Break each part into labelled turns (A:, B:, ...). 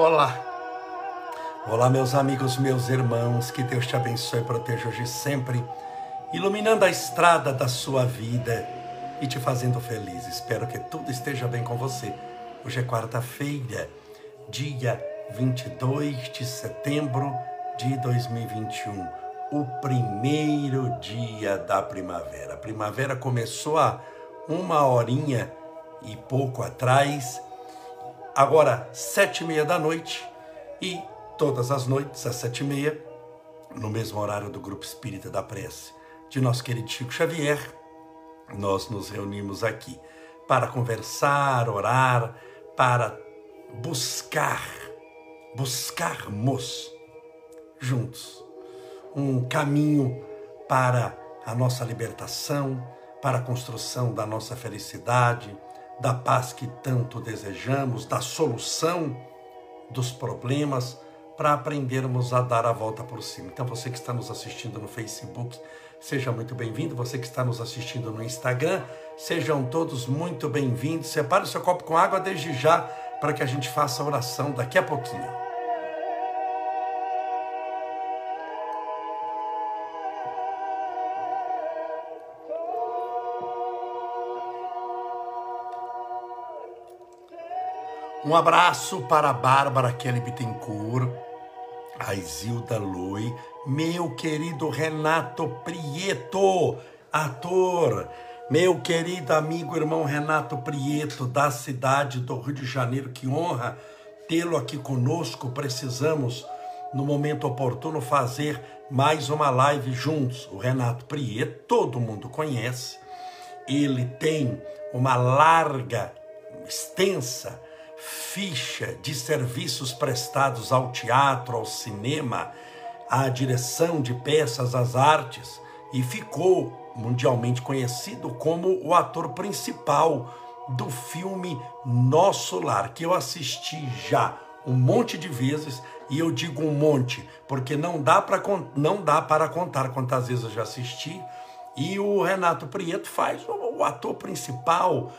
A: Olá. Olá, meus amigos, meus irmãos, que Deus te abençoe e proteja hoje sempre, iluminando a estrada da sua vida e te fazendo feliz. Espero que tudo esteja bem com você. Hoje é quarta-feira, dia 22 de setembro de 2021, o primeiro dia da primavera. A primavera começou há uma horinha e pouco atrás agora sete e meia da noite e todas as noites às sete e meia, no mesmo horário do Grupo Espírita da Prece de nosso querido Chico Xavier, nós nos reunimos aqui para conversar, orar, para buscar, buscarmos juntos um caminho para a nossa libertação, para a construção da nossa felicidade, da paz que tanto desejamos, da solução dos problemas, para aprendermos a dar a volta por cima. Então, você que está nos assistindo no Facebook, seja muito bem-vindo. Você que está nos assistindo no Instagram, sejam todos muito bem-vindos. Separe o seu copo com água desde já, para que a gente faça a oração daqui a pouquinho. Um abraço para a Bárbara Kelly Bittencourt, a Isilda Lui, meu querido Renato Prieto, ator, meu querido amigo irmão Renato Prieto, da cidade do Rio de Janeiro, que honra tê-lo aqui conosco. Precisamos, no momento oportuno, fazer mais uma live juntos. O Renato Prieto, todo mundo conhece, ele tem uma larga, extensa, ficha de serviços prestados ao teatro, ao cinema, à direção de peças, às artes, e ficou mundialmente conhecido como o ator principal do filme Nosso Lar, que eu assisti já um monte de vezes, e eu digo um monte, porque não dá para não dá para contar quantas vezes eu já assisti. E o Renato Prieto faz o, o ator principal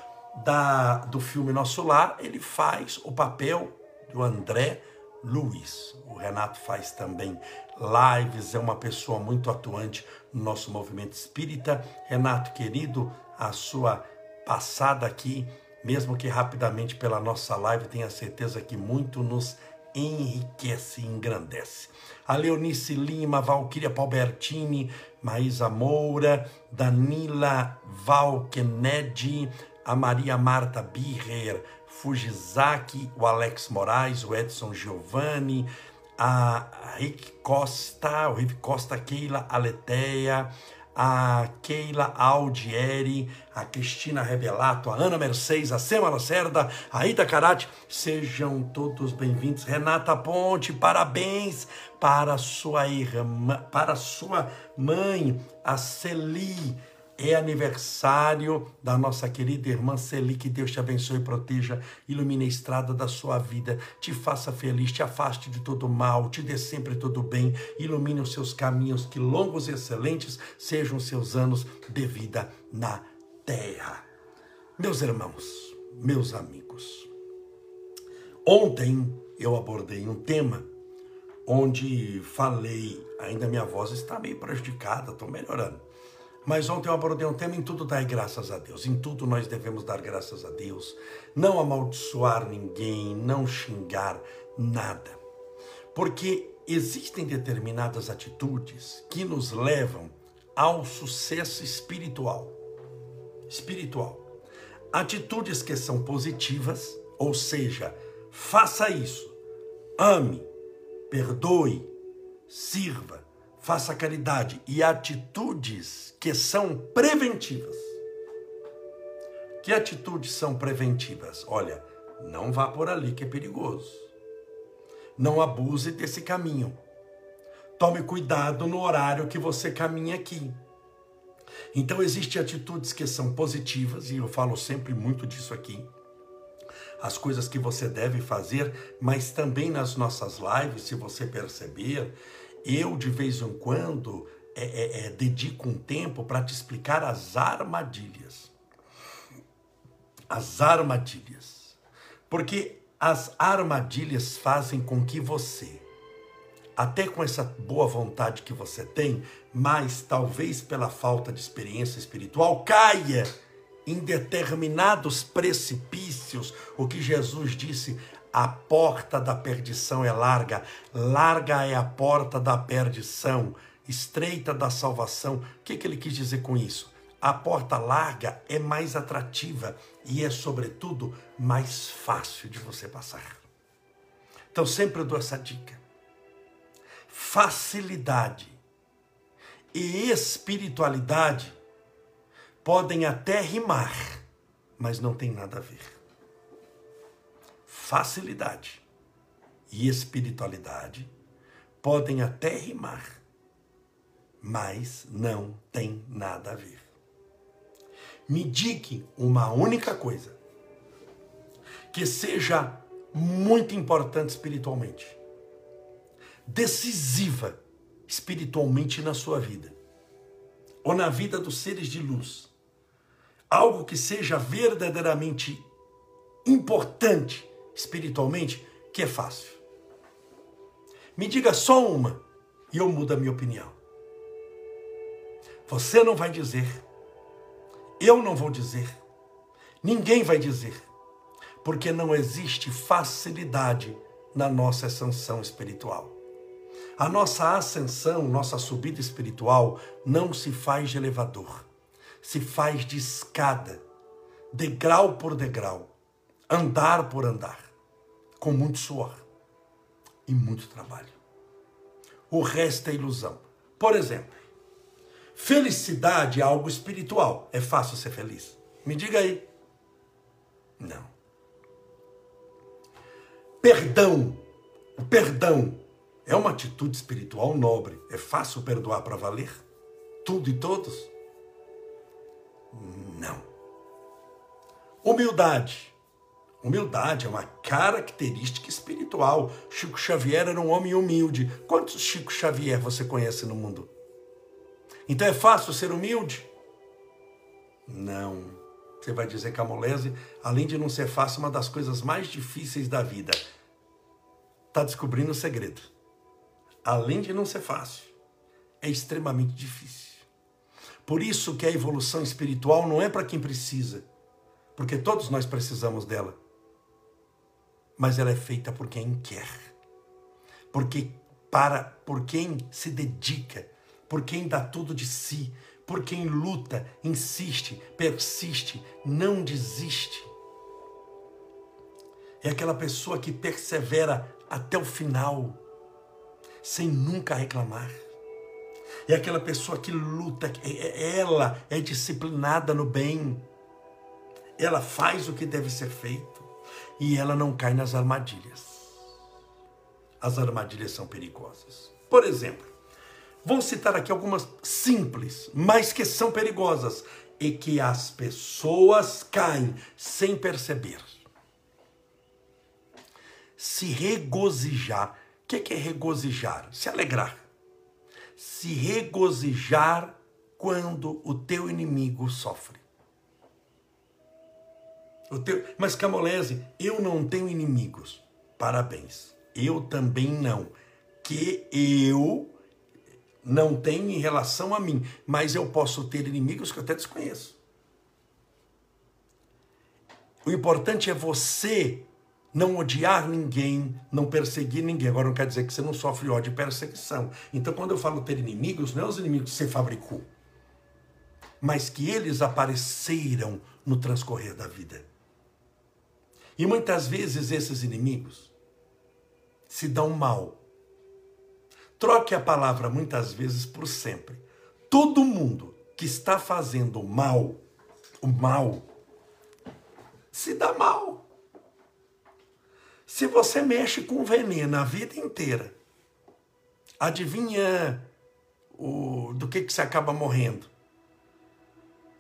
A: da, do filme Nosso Lar, ele faz o papel do André Luiz. O Renato faz também lives, é uma pessoa muito atuante no nosso movimento espírita. Renato, querido, a sua passada aqui, mesmo que rapidamente pela nossa live, tenha certeza que muito nos enriquece e engrandece. A Leonice Lima, Valquíria Palbertini, Maísa Moura, Danila Valkenedi, a Maria Marta Birrer, Fujizaki, o Alex Moraes, o Edson Giovanni, a Rick Costa, o Rick Costa, Keila Aleteia, a Keila Aldieri, a Cristina Revelato, a Ana Mercedes, a Sema Lacerda, a Ida Karate, sejam todos bem-vindos. Renata Ponte, parabéns para sua irmã, para sua mãe, a Celi é aniversário da nossa querida irmã Celi. Que Deus te abençoe e proteja, ilumine a estrada da sua vida, te faça feliz, te afaste de todo mal, te dê sempre todo bem, ilumine os seus caminhos, que longos e excelentes sejam seus anos de vida na terra. Meus irmãos, meus amigos, ontem eu abordei um tema onde falei, ainda minha voz está meio prejudicada, estou melhorando mas ontem eu abordei um tema em tudo dar graças a Deus. Em tudo nós devemos dar graças a Deus. Não amaldiçoar ninguém, não xingar nada. Porque existem determinadas atitudes que nos levam ao sucesso espiritual. Espiritual. Atitudes que são positivas, ou seja, faça isso. Ame, perdoe, sirva faça caridade e atitudes que são preventivas. Que atitudes são preventivas? Olha, não vá por ali que é perigoso. Não abuse desse caminho. Tome cuidado no horário que você caminha aqui. Então existem atitudes que são positivas e eu falo sempre muito disso aqui. As coisas que você deve fazer, mas também nas nossas lives, se você perceber, eu, de vez em quando, é, é, é, dedico um tempo para te explicar as armadilhas. As armadilhas. Porque As armadilhas fazem com que você, até com essa boa vontade que você tem, mas talvez pela falta de experiência espiritual, caia em determinados precipícios. O que Jesus disse: a porta da perdição é larga, larga é a porta da perdição, estreita da salvação. O que, que ele quis dizer com isso? A porta larga é mais atrativa e é, sobretudo, mais fácil de você passar. Então, sempre eu dou essa dica. Facilidade e espiritualidade podem até rimar, mas não tem nada a ver facilidade e espiritualidade podem até rimar, mas não tem nada a ver. Me diga uma única coisa que seja muito importante espiritualmente, decisiva espiritualmente na sua vida, ou na vida dos seres de luz, algo que seja verdadeiramente importante espiritualmente que é fácil. Me diga só uma e eu mudo a minha opinião. Você não vai dizer, eu não vou dizer, ninguém vai dizer, porque não existe facilidade na nossa ascensão espiritual. A nossa ascensão, nossa subida espiritual não se faz de elevador, se faz de escada, degrau por degrau, andar por andar, com muito suor e muito trabalho. O resto é ilusão. Por exemplo, felicidade é algo espiritual. É fácil ser feliz? Me diga aí. Não. Perdão. O perdão é uma atitude espiritual nobre. É fácil perdoar para valer? Tudo e todos? Não. Humildade Humildade é uma característica espiritual. Chico Xavier era um homem humilde. Quantos Chico Xavier você conhece no mundo? Então é fácil ser humilde? Não. Você vai dizer que a molese, além de não ser fácil, é uma das coisas mais difíceis da vida. Está descobrindo o segredo. Além de não ser fácil, é extremamente difícil. Por isso que a evolução espiritual não é para quem precisa, porque todos nós precisamos dela mas ela é feita por quem quer. Porque para por quem se dedica, por quem dá tudo de si, por quem luta, insiste, persiste, não desiste. É aquela pessoa que persevera até o final, sem nunca reclamar. É aquela pessoa que luta, é, é, ela é disciplinada no bem. Ela faz o que deve ser feito e ela não cai nas armadilhas. As armadilhas são perigosas. Por exemplo, vou citar aqui algumas simples, mas que são perigosas e que as pessoas caem sem perceber. Se regozijar. O que é regozijar? Se alegrar. Se regozijar quando o teu inimigo sofre. Mas Camolese, eu não tenho inimigos. Parabéns. Eu também não. Que eu não tenho em relação a mim. Mas eu posso ter inimigos que eu até desconheço. O importante é você não odiar ninguém, não perseguir ninguém. Agora não quer dizer que você não sofre ódio e perseguição. Então, quando eu falo ter inimigos, não é os inimigos que você fabricou, mas que eles apareceram no transcorrer da vida. E muitas vezes esses inimigos se dão mal. Troque a palavra muitas vezes por sempre. Todo mundo que está fazendo mal, o mal, se dá mal. Se você mexe com veneno a vida inteira, adivinha o, do que, que você acaba morrendo?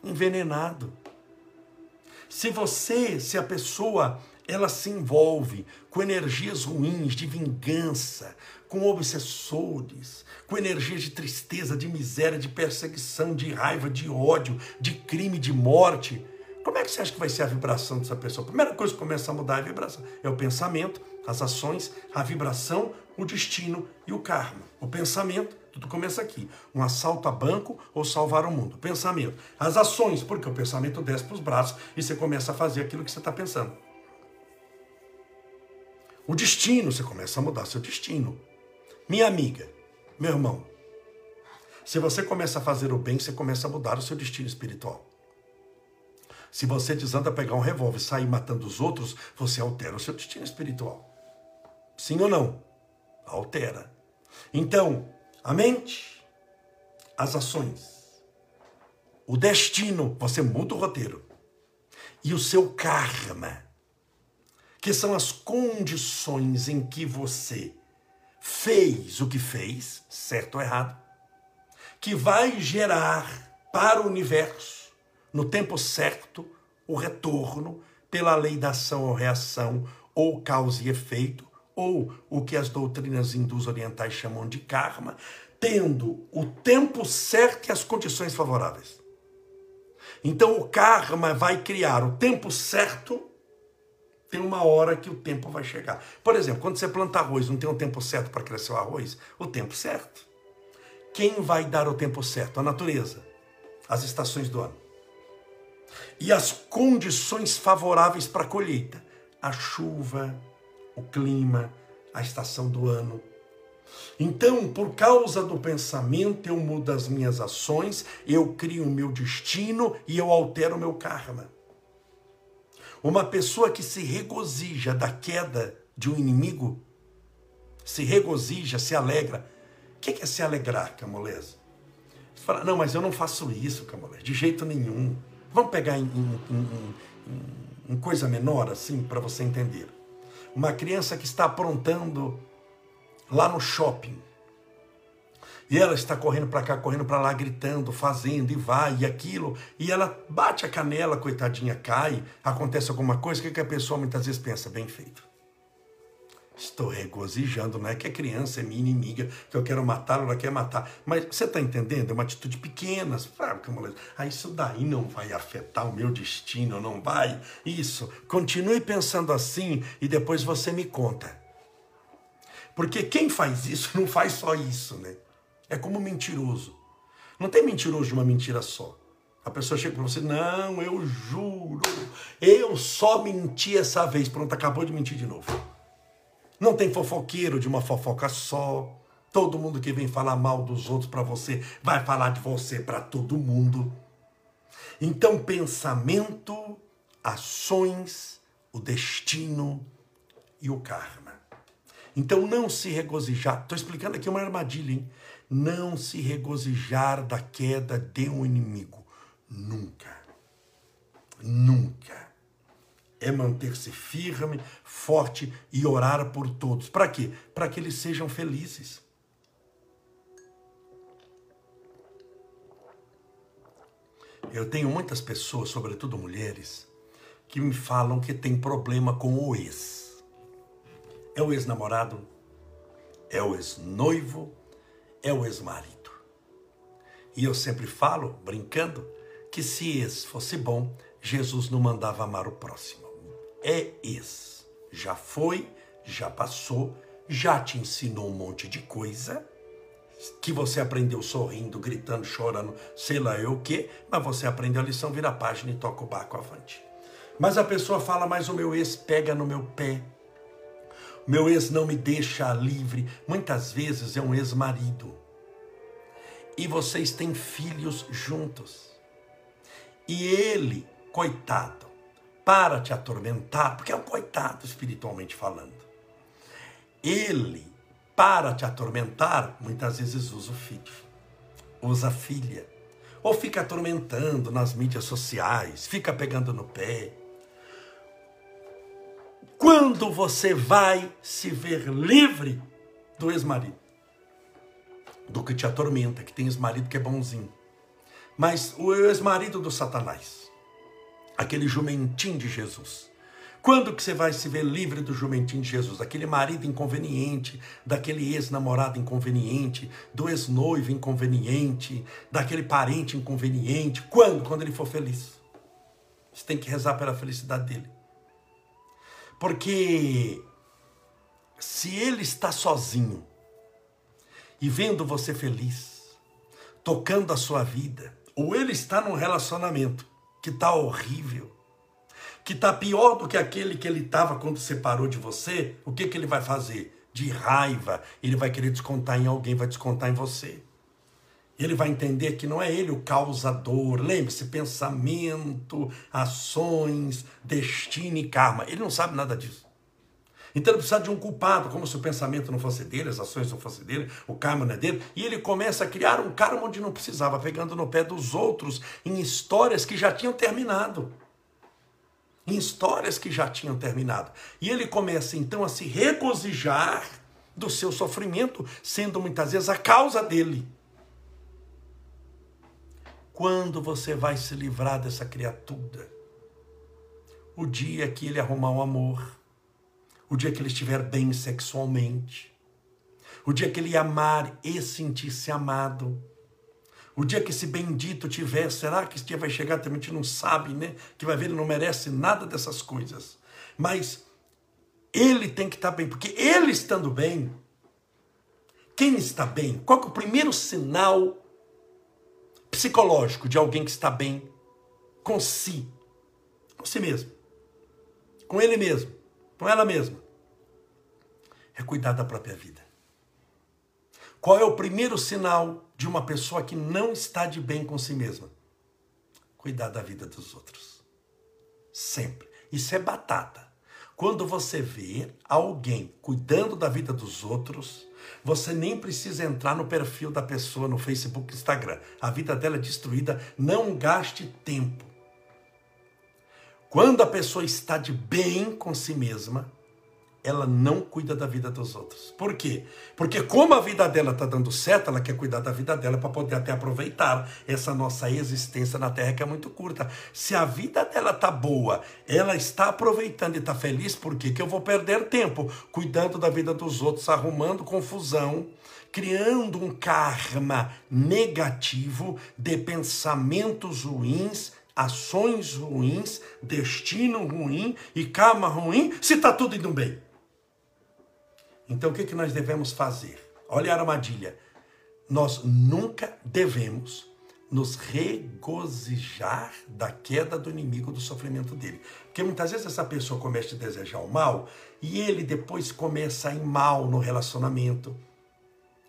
A: Envenenado. Se você, se a pessoa ela se envolve com energias ruins de vingança, com obsessores, com energias de tristeza, de miséria, de perseguição, de raiva, de ódio, de crime, de morte. Como é que você acha que vai ser a vibração dessa pessoa? A primeira coisa que começa a mudar é a vibração. É o pensamento, as ações, a vibração, o destino e o karma. O pensamento, tudo começa aqui. Um assalto a banco ou salvar o mundo. Pensamento. As ações, porque o pensamento desce para os braços e você começa a fazer aquilo que você está pensando. O destino, você começa a mudar seu destino. Minha amiga, meu irmão, se você começa a fazer o bem, você começa a mudar o seu destino espiritual. Se você desanda pegar um revólver e sair matando os outros, você altera o seu destino espiritual. Sim ou não? Altera. Então, a mente, as ações, o destino, você muda o roteiro. E o seu karma, que são as condições em que você fez o que fez, certo ou errado, que vai gerar para o universo, no tempo certo, o retorno pela lei da ação ou reação, ou causa e efeito, ou o que as doutrinas hindus orientais chamam de karma, tendo o tempo certo e as condições favoráveis. Então o karma vai criar o tempo certo, tem uma hora que o tempo vai chegar. Por exemplo, quando você planta arroz, não tem um tempo certo para crescer o arroz? O tempo certo. Quem vai dar o tempo certo? A natureza, as estações do ano. E as condições favoráveis para a colheita: a chuva, o clima, a estação do ano. Então, por causa do pensamento, eu mudo as minhas ações, eu crio o meu destino e eu altero o meu karma. Uma pessoa que se regozija da queda de um inimigo, se regozija, se alegra. O que é se alegrar, Camolese? Você fala, não, mas eu não faço isso, Camolese, de jeito nenhum. Vamos pegar em, em, em, em coisa menor, assim, para você entender. Uma criança que está aprontando lá no shopping. E ela está correndo para cá, correndo para lá, gritando, fazendo, e vai, e aquilo. E ela bate a canela, coitadinha, cai, acontece alguma coisa, o que, que a pessoa muitas vezes pensa? Bem feito. Estou regozijando, não é que a criança é minha inimiga, que eu quero matá-la, ela quer matar. Mas você está entendendo? É uma atitude pequena. Sabe, ah, isso daí não vai afetar o meu destino, não vai. Isso. Continue pensando assim e depois você me conta. Porque quem faz isso não faz só isso, né? É como mentiroso. Não tem mentiroso de uma mentira só. A pessoa chega para você, não, eu juro, eu só menti essa vez. Pronto, acabou de mentir de novo. Não tem fofoqueiro de uma fofoca só. Todo mundo que vem falar mal dos outros para você vai falar de você para todo mundo. Então, pensamento, ações, o destino e o karma. Então, não se regozijar. Estou explicando aqui uma armadilha, hein? Não se regozijar da queda de um inimigo. Nunca. Nunca é manter-se firme, forte e orar por todos. Para quê? Para que eles sejam felizes. Eu tenho muitas pessoas, sobretudo mulheres, que me falam que tem problema com o ex. É o ex-namorado, é o ex-noivo, é o ex-marido. E eu sempre falo, brincando, que se ex fosse bom, Jesus não mandava amar o próximo é ex. Já foi, já passou, já te ensinou um monte de coisa que você aprendeu sorrindo, gritando, chorando, sei lá eu o quê, mas você aprendeu a lição, vira a página e toca o barco avante. Mas a pessoa fala, mas o meu ex pega no meu pé, meu ex não me deixa livre. Muitas vezes é um ex-marido. E vocês têm filhos juntos. E ele, coitado, para te atormentar, porque é um coitado espiritualmente falando. Ele, para te atormentar, muitas vezes usa o filho, usa a filha, ou fica atormentando nas mídias sociais, fica pegando no pé. Quando você vai se ver livre do ex-marido? Do que te atormenta, que tem ex-marido que é bonzinho. Mas o ex-marido do Satanás aquele jumentinho de Jesus. Quando que você vai se ver livre do jumentinho de Jesus? Daquele marido inconveniente, daquele ex-namorado inconveniente, do ex-noivo inconveniente, daquele parente inconveniente. Quando? Quando ele for feliz. Você tem que rezar pela felicidade dele. Porque se ele está sozinho e vendo você feliz, tocando a sua vida, ou ele está num relacionamento que está horrível, que está pior do que aquele que ele estava quando separou de você, o que, que ele vai fazer? De raiva, ele vai querer descontar em alguém, vai descontar em você. Ele vai entender que não é ele o causador. Lembre-se, pensamento, ações, destino e karma. Ele não sabe nada disso. Então ele precisa de um culpado, como se o pensamento não fosse dele, as ações não fossem dele, o karma não é dele. E ele começa a criar um karma onde não precisava, pegando no pé dos outros em histórias que já tinham terminado. Em histórias que já tinham terminado. E ele começa então a se regozijar do seu sofrimento, sendo muitas vezes a causa dele. Quando você vai se livrar dessa criatura? O dia que ele arrumar um amor o dia que ele estiver bem sexualmente, o dia que ele amar e sentir-se amado, o dia que esse bendito tiver, será que esse dia vai chegar? Também a gente não sabe, né? Que vai ver, ele não merece nada dessas coisas. Mas ele tem que estar bem, porque ele estando bem, quem está bem? Qual é o primeiro sinal psicológico de alguém que está bem com si? Com si mesmo. Com ele mesmo. Com ela mesma é cuidar da própria vida. Qual é o primeiro sinal de uma pessoa que não está de bem com si mesma? Cuidar da vida dos outros. Sempre. Isso é batata. Quando você vê alguém cuidando da vida dos outros, você nem precisa entrar no perfil da pessoa no Facebook, Instagram. A vida dela é destruída. Não gaste tempo. Quando a pessoa está de bem com si mesma, ela não cuida da vida dos outros. Por quê? Porque como a vida dela está dando certo, ela quer cuidar da vida dela para poder até aproveitar essa nossa existência na Terra que é muito curta. Se a vida dela tá boa, ela está aproveitando e está feliz, por quê? Que eu vou perder tempo cuidando da vida dos outros, arrumando confusão, criando um karma negativo de pensamentos ruins, ações ruins, destino ruim e karma ruim, se está tudo indo bem. Então o que, que nós devemos fazer? Olha a armadilha. Nós nunca devemos nos regozijar da queda do inimigo, do sofrimento dele. Porque muitas vezes essa pessoa começa a desejar o mal e ele depois começa a ir mal no relacionamento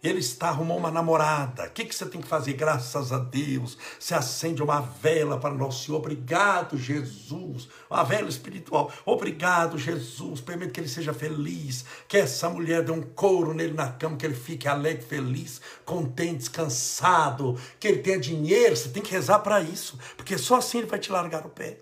A: ele está arrumando uma namorada. O que, que você tem que fazer? Graças a Deus. Você acende uma vela para Nosso Senhor. Obrigado, Jesus. Uma vela espiritual. Obrigado, Jesus. Permite que ele seja feliz. Que essa mulher dê um couro nele na cama. Que ele fique alegre, feliz, contente, descansado. Que ele tenha dinheiro. Você tem que rezar para isso. Porque só assim ele vai te largar o pé.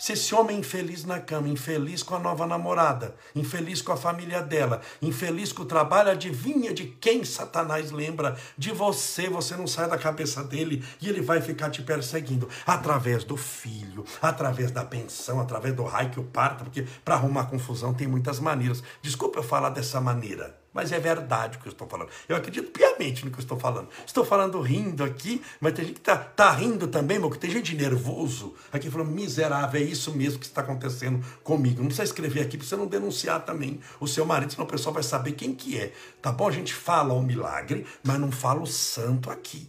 A: Se esse homem é infeliz na cama, infeliz com a nova namorada, infeliz com a família dela, infeliz com o trabalho, adivinha de quem Satanás lembra? De você, você não sai da cabeça dele e ele vai ficar te perseguindo através do filho, através da pensão, através do raio que o parta, porque para arrumar confusão tem muitas maneiras. Desculpa eu falar dessa maneira. Mas é verdade o que eu estou falando. Eu acredito piamente no que eu estou falando. Estou falando rindo aqui, mas tem gente que está tá rindo também, meu, que tem gente nervoso aqui falando, miserável, é isso mesmo que está acontecendo comigo. Não precisa escrever aqui para você não denunciar também o seu marido, senão o pessoal vai saber quem que é. Tá bom? A gente fala o milagre, mas não fala o santo aqui.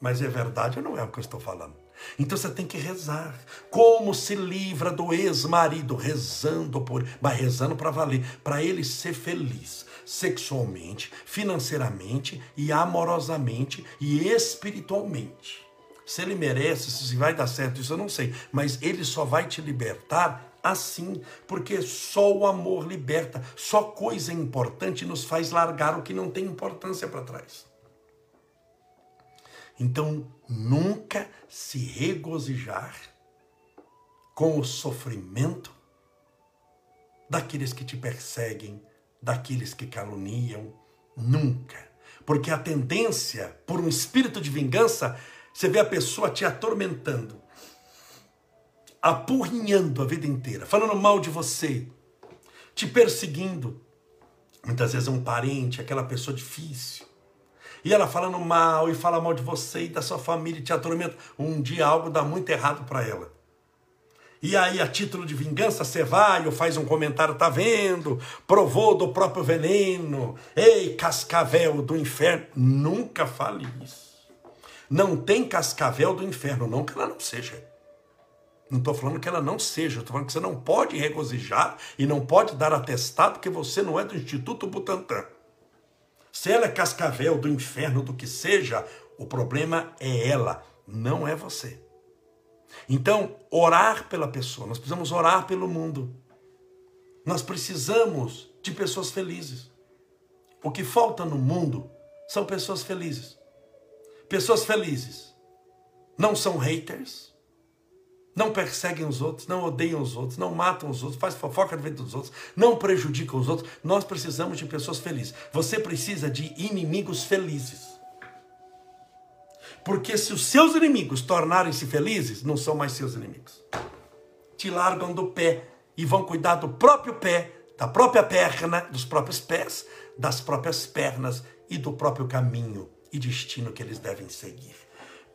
A: Mas é verdade ou não é o que eu estou falando? Então você tem que rezar. Como se livra do ex-marido? Rezando por, mas rezando para valer, para ele ser feliz sexualmente, financeiramente e amorosamente e espiritualmente. Se ele merece, se vai dar certo, isso eu não sei, mas ele só vai te libertar assim, porque só o amor liberta, só coisa importante nos faz largar o que não tem importância para trás. Então, nunca se regozijar com o sofrimento daqueles que te perseguem, daqueles que caluniam, nunca. Porque a tendência, por um espírito de vingança, você vê a pessoa te atormentando, apurrinhando a vida inteira, falando mal de você, te perseguindo. Muitas vezes é um parente, aquela pessoa difícil. E ela falando mal e fala mal de você e da sua família, te atormenta. Um dia algo dá muito errado para ela. E aí, a título de vingança, você vai ou faz um comentário, tá vendo? Provou do próprio veneno. Ei, cascavel do inferno. Nunca fale isso. Não tem cascavel do inferno, não que ela não seja. Não estou falando que ela não seja, estou falando que você não pode regozijar e não pode dar atestado que você não é do Instituto Butantan. Se ela é cascavel do inferno, do que seja, o problema é ela, não é você. Então, orar pela pessoa, nós precisamos orar pelo mundo. Nós precisamos de pessoas felizes. O que falta no mundo são pessoas felizes. Pessoas felizes não são haters, não perseguem os outros, não odeiam os outros, não matam os outros, faz fofoca na vida dos outros, não prejudicam os outros. Nós precisamos de pessoas felizes. Você precisa de inimigos felizes. Porque se os seus inimigos tornarem-se felizes, não são mais seus inimigos. Te largam do pé e vão cuidar do próprio pé, da própria perna, dos próprios pés, das próprias pernas e do próprio caminho e destino que eles devem seguir.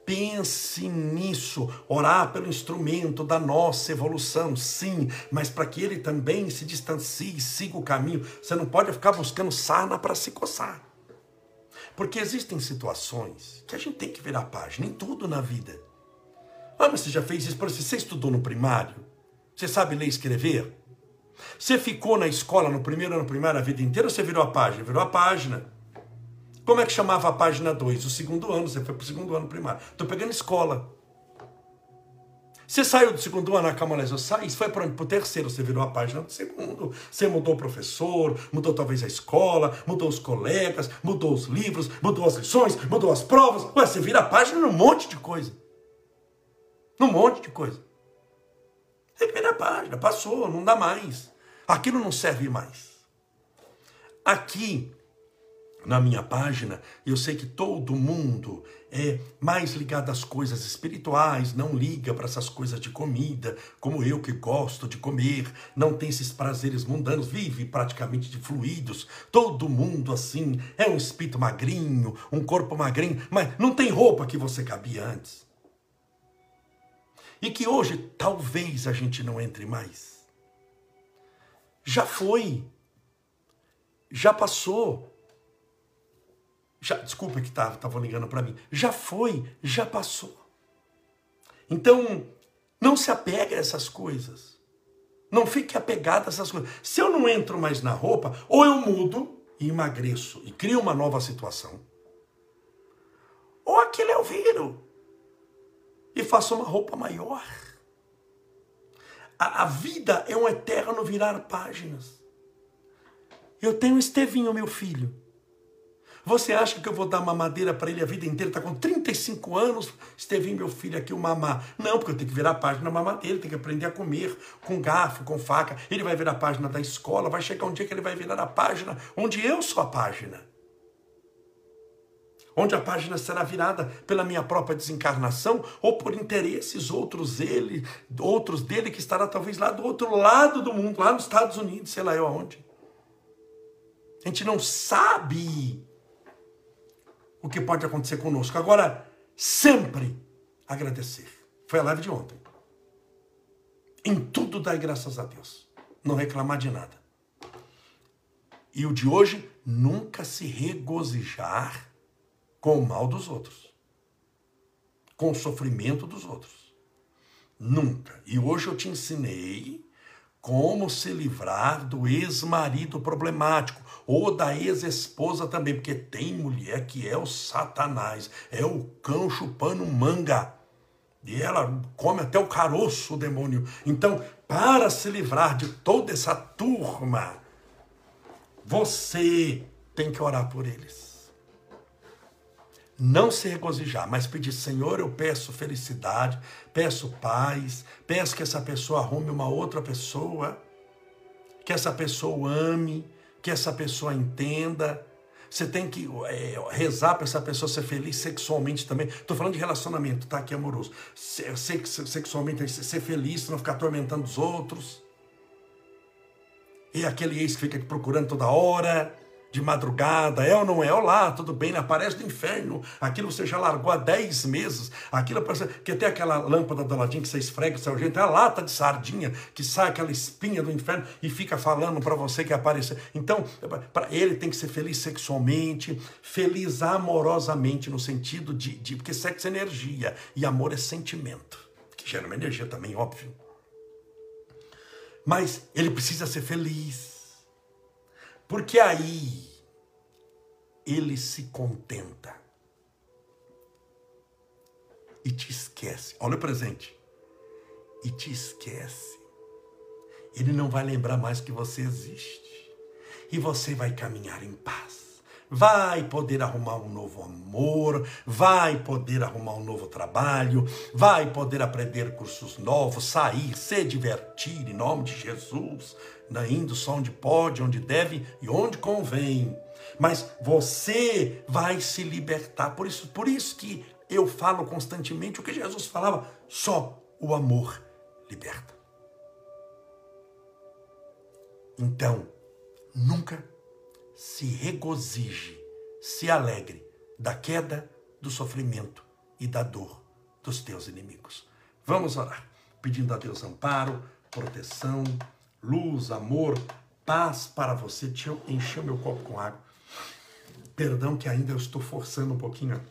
A: Pense nisso, orar pelo instrumento da nossa evolução, sim, mas para que ele também se distancie e siga o caminho. Você não pode ficar buscando sarna para se coçar. Porque existem situações que a gente tem que virar página em tudo na vida. Ah, mas você já fez isso? Você estudou no primário? Você sabe ler e escrever? Você ficou na escola no primeiro ano primário a vida inteira ou você virou a página? Virou a página. Como é que chamava a página 2? O segundo ano, você foi para o segundo ano primário. Estou pegando escola. Você saiu do segundo ano, calma, eu saí, foi para o terceiro, você virou a página do segundo. Você mudou o professor, mudou talvez a escola, mudou os colegas, mudou os livros, mudou as lições, mudou as provas. Ué, você vira a página num monte de coisa. Num monte de coisa. Você vira a página, passou, não dá mais. Aquilo não serve mais. Aqui, na minha página, eu sei que todo mundo é mais ligado às coisas espirituais, não liga para essas coisas de comida, como eu que gosto de comer, não tem esses prazeres mundanos, vive praticamente de fluidos. Todo mundo assim é um espírito magrinho, um corpo magrinho, mas não tem roupa que você cabia antes. E que hoje talvez a gente não entre mais. Já foi. Já passou já, desculpa que estavam tá, ligando para mim. Já foi, já passou. Então, não se apegue a essas coisas. Não fique apegado a essas coisas. Se eu não entro mais na roupa, ou eu mudo e emagreço e crio uma nova situação, ou aquilo eu viro e faço uma roupa maior. A, a vida é um eterno virar páginas. Eu tenho Estevinho, meu filho. Você acha que eu vou dar mamadeira para ele a vida inteira? Está com 35 anos, Estevinho, meu filho, aqui o mamar. Não, porque eu tenho que virar a página da mamadeira, tem que aprender a comer com garfo, com faca. Ele vai virar a página da escola, vai chegar um dia que ele vai virar a página onde eu sou a página. Onde a página será virada pela minha própria desencarnação ou por interesses outros ele, outros dele que estará talvez lá do outro lado do mundo, lá nos Estados Unidos, sei lá eu aonde. A gente não sabe o que pode acontecer conosco. Agora, sempre agradecer. Foi a live de ontem. Em tudo dar graças a Deus. Não reclamar de nada. E o de hoje, nunca se regozijar com o mal dos outros. Com o sofrimento dos outros. Nunca. E hoje eu te ensinei como se livrar do ex-marido problemático ou da ex-esposa também, porque tem mulher que é o satanás, é o cão chupando manga. E ela come até o caroço, o demônio. Então, para se livrar de toda essa turma, você tem que orar por eles. Não se regozijar, mas pedir, Senhor, eu peço felicidade, peço paz, peço que essa pessoa arrume uma outra pessoa, que essa pessoa ame, que essa pessoa entenda. Você tem que é, rezar para essa pessoa ser feliz sexualmente também. Estou falando de relacionamento, tá? Que é amoroso. Ser, sexualmente, ser feliz, não ficar atormentando os outros. E aquele ex que fica procurando toda hora. De madrugada, é ou não é? Olá, tudo bem? Aparece do inferno. Aquilo você já largou há 10 meses. Aquilo parece que tem aquela lâmpada do ladinho que você esfrega seu jeito, é a lata de sardinha que sai aquela espinha do inferno e fica falando para você que aparece. Então, para ele tem que ser feliz sexualmente, feliz amorosamente, no sentido de, de. Porque sexo é energia e amor é sentimento, que gera uma energia também, óbvio. Mas ele precisa ser feliz porque aí ele se contenta e te esquece. Olha o presente. E te esquece. Ele não vai lembrar mais que você existe. E você vai caminhar em paz vai poder arrumar um novo amor, vai poder arrumar um novo trabalho, vai poder aprender cursos novos, sair, se divertir em nome de Jesus, indo só onde pode, onde deve e onde convém. Mas você vai se libertar. Por isso, por isso que eu falo constantemente o que Jesus falava: só o amor liberta. Então, nunca se regozije, se alegre da queda, do sofrimento e da dor dos teus inimigos. Vamos orar, pedindo a Deus amparo, proteção, luz, amor, paz para você. Deixa eu encher meu copo com água. Perdão que ainda eu estou forçando um pouquinho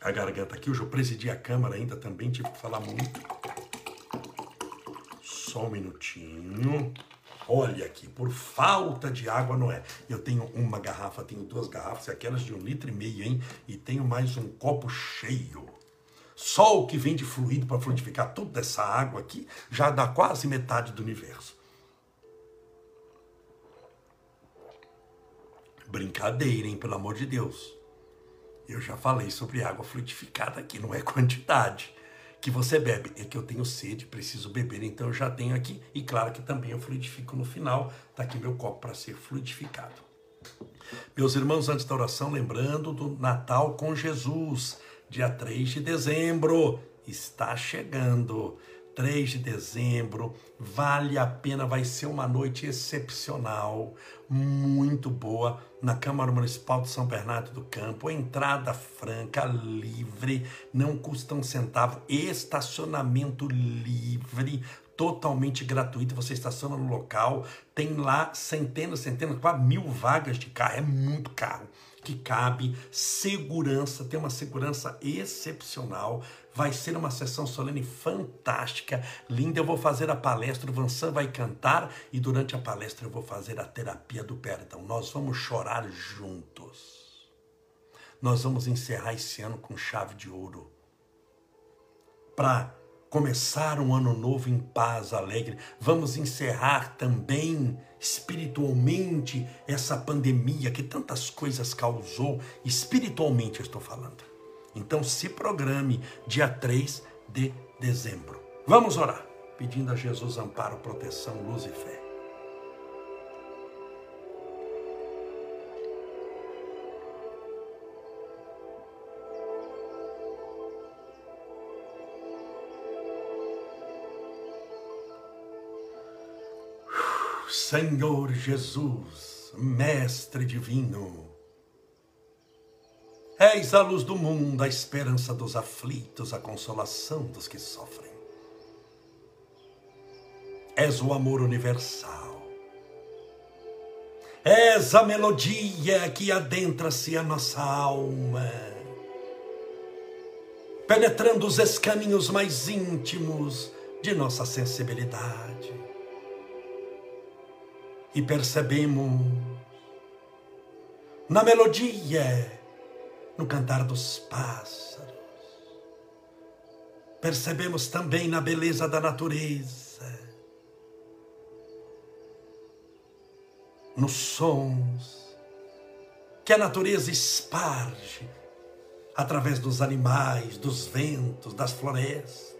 A: a garganta aqui. Hoje eu presidi a câmara ainda também, tive que falar muito. Só um minutinho. Olha aqui, por falta de água não é. Eu tenho uma garrafa, tenho duas garrafas, aquelas de um litro e meio, hein? E tenho mais um copo cheio. Só o que vem de fluido para fluidificar toda essa água aqui já dá quase metade do universo. Brincadeira, hein? Pelo amor de Deus. Eu já falei sobre água fluidificada aqui, não é quantidade que você bebe. É que eu tenho sede, preciso beber, então eu já tenho aqui. E claro que também eu fluidifico no final. Está aqui meu copo para ser fluidificado. Meus irmãos, antes da oração, lembrando do Natal com Jesus, dia 3 de dezembro. Está chegando. 3 de dezembro, vale a pena, vai ser uma noite excepcional, muito boa, na Câmara Municipal de São Bernardo do Campo, entrada franca, livre, não custa um centavo, estacionamento livre, totalmente gratuito, você estaciona no local, tem lá centenas, centenas, quase mil vagas de carro, é muito carro que cabe, segurança, tem uma segurança excepcional. Vai ser uma sessão solene fantástica, linda. Eu vou fazer a palestra, o Vansan vai cantar e durante a palestra eu vou fazer a terapia do perdão. Nós vamos chorar juntos. Nós vamos encerrar esse ano com chave de ouro. Para começar um ano novo em paz, alegre. Vamos encerrar também espiritualmente essa pandemia que tantas coisas causou, espiritualmente eu estou falando. Então se programe dia 3 de dezembro. Vamos orar, pedindo a Jesus amparo, proteção, luz e fé. Senhor Jesus, Mestre Divino, és a luz do mundo, a esperança dos aflitos, a consolação dos que sofrem. És o amor universal. És a melodia que adentra-se a nossa alma, penetrando os escaninhos mais íntimos de nossa sensibilidade e percebemos na melodia, no cantar dos pássaros, percebemos também na beleza da natureza, nos sons que a natureza esparge através dos animais, dos ventos, das florestas.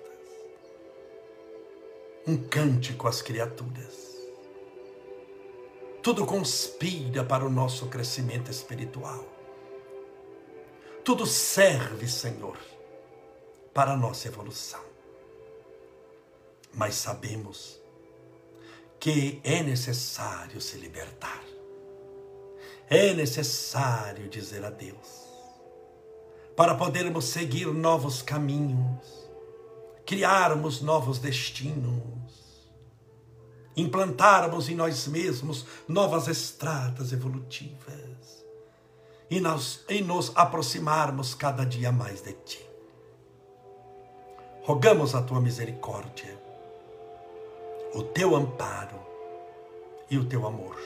A: Um cântico às criaturas tudo conspira para o nosso crescimento espiritual. Tudo serve, Senhor, para a nossa evolução. Mas sabemos que é necessário se libertar. é necessário dizer adeus para podermos seguir novos caminhos, criarmos novos destinos, implantarmos em nós mesmos novas estradas evolutivas e, nós, e nos aproximarmos cada dia mais de Ti. Rogamos a Tua misericórdia, o Teu amparo e o Teu amor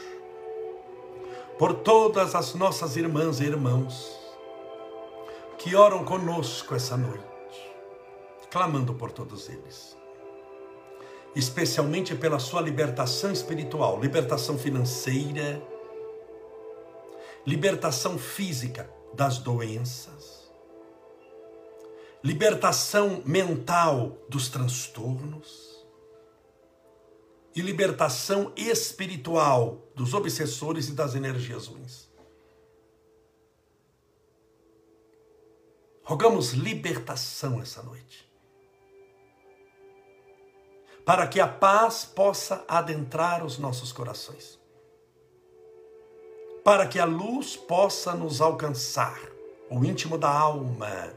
A: por todas as nossas irmãs e irmãos que oram conosco essa noite, clamando por todos eles, especialmente pela sua libertação espiritual, libertação financeira, libertação física das doenças, libertação mental dos transtornos e libertação espiritual dos obsessores e das energias ruins. Rogamos libertação essa noite. Para que a paz possa adentrar os nossos corações. Para que a luz possa nos alcançar, o íntimo da alma.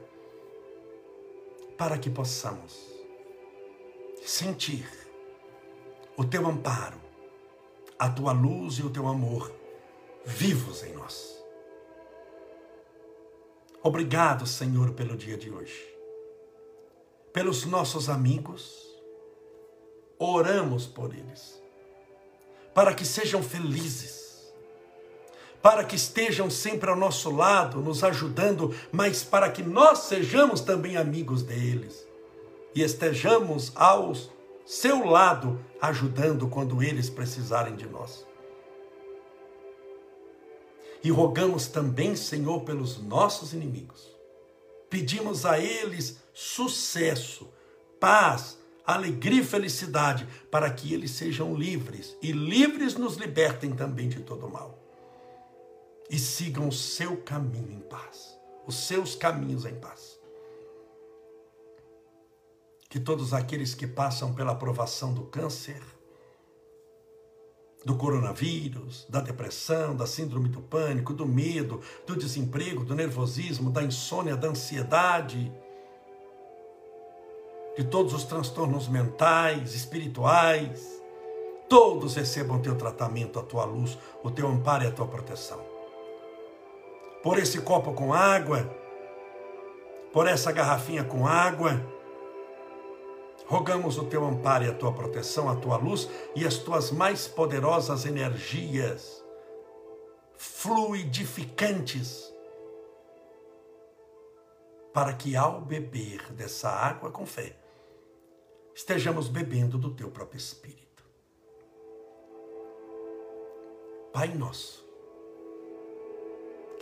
A: Para que possamos sentir o teu amparo, a tua luz e o teu amor vivos em nós. Obrigado, Senhor, pelo dia de hoje. Pelos nossos amigos, oramos por eles, para que sejam felizes, para que estejam sempre ao nosso lado, nos ajudando, mas para que nós sejamos também amigos deles e estejamos aos seu lado, ajudando quando eles precisarem de nós. E rogamos também, Senhor, pelos nossos inimigos. Pedimos a eles sucesso, paz, alegria e felicidade, para que eles sejam livres e livres nos libertem também de todo mal. E sigam o seu caminho em paz, os seus caminhos em paz que todos aqueles que passam pela aprovação do câncer, do coronavírus, da depressão, da síndrome do pânico, do medo, do desemprego, do nervosismo, da insônia, da ansiedade, de todos os transtornos mentais, espirituais, todos recebam teu tratamento, a tua luz, o teu amparo e a tua proteção. Por esse copo com água, por essa garrafinha com água, Rogamos o teu amparo e a tua proteção, a tua luz e as tuas mais poderosas energias fluidificantes, para que ao beber dessa água com fé, estejamos bebendo do teu próprio Espírito. Pai nosso,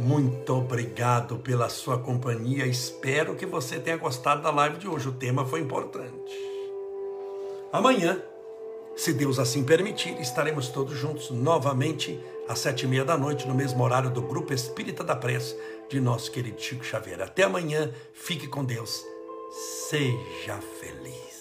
A: Muito obrigado pela sua companhia. Espero que você tenha gostado da live de hoje. O tema foi importante. Amanhã, se Deus assim permitir, estaremos todos juntos novamente às sete e meia da noite, no mesmo horário do Grupo Espírita da Prece de nosso querido Chico Xavier. Até amanhã. Fique com Deus. Seja feliz.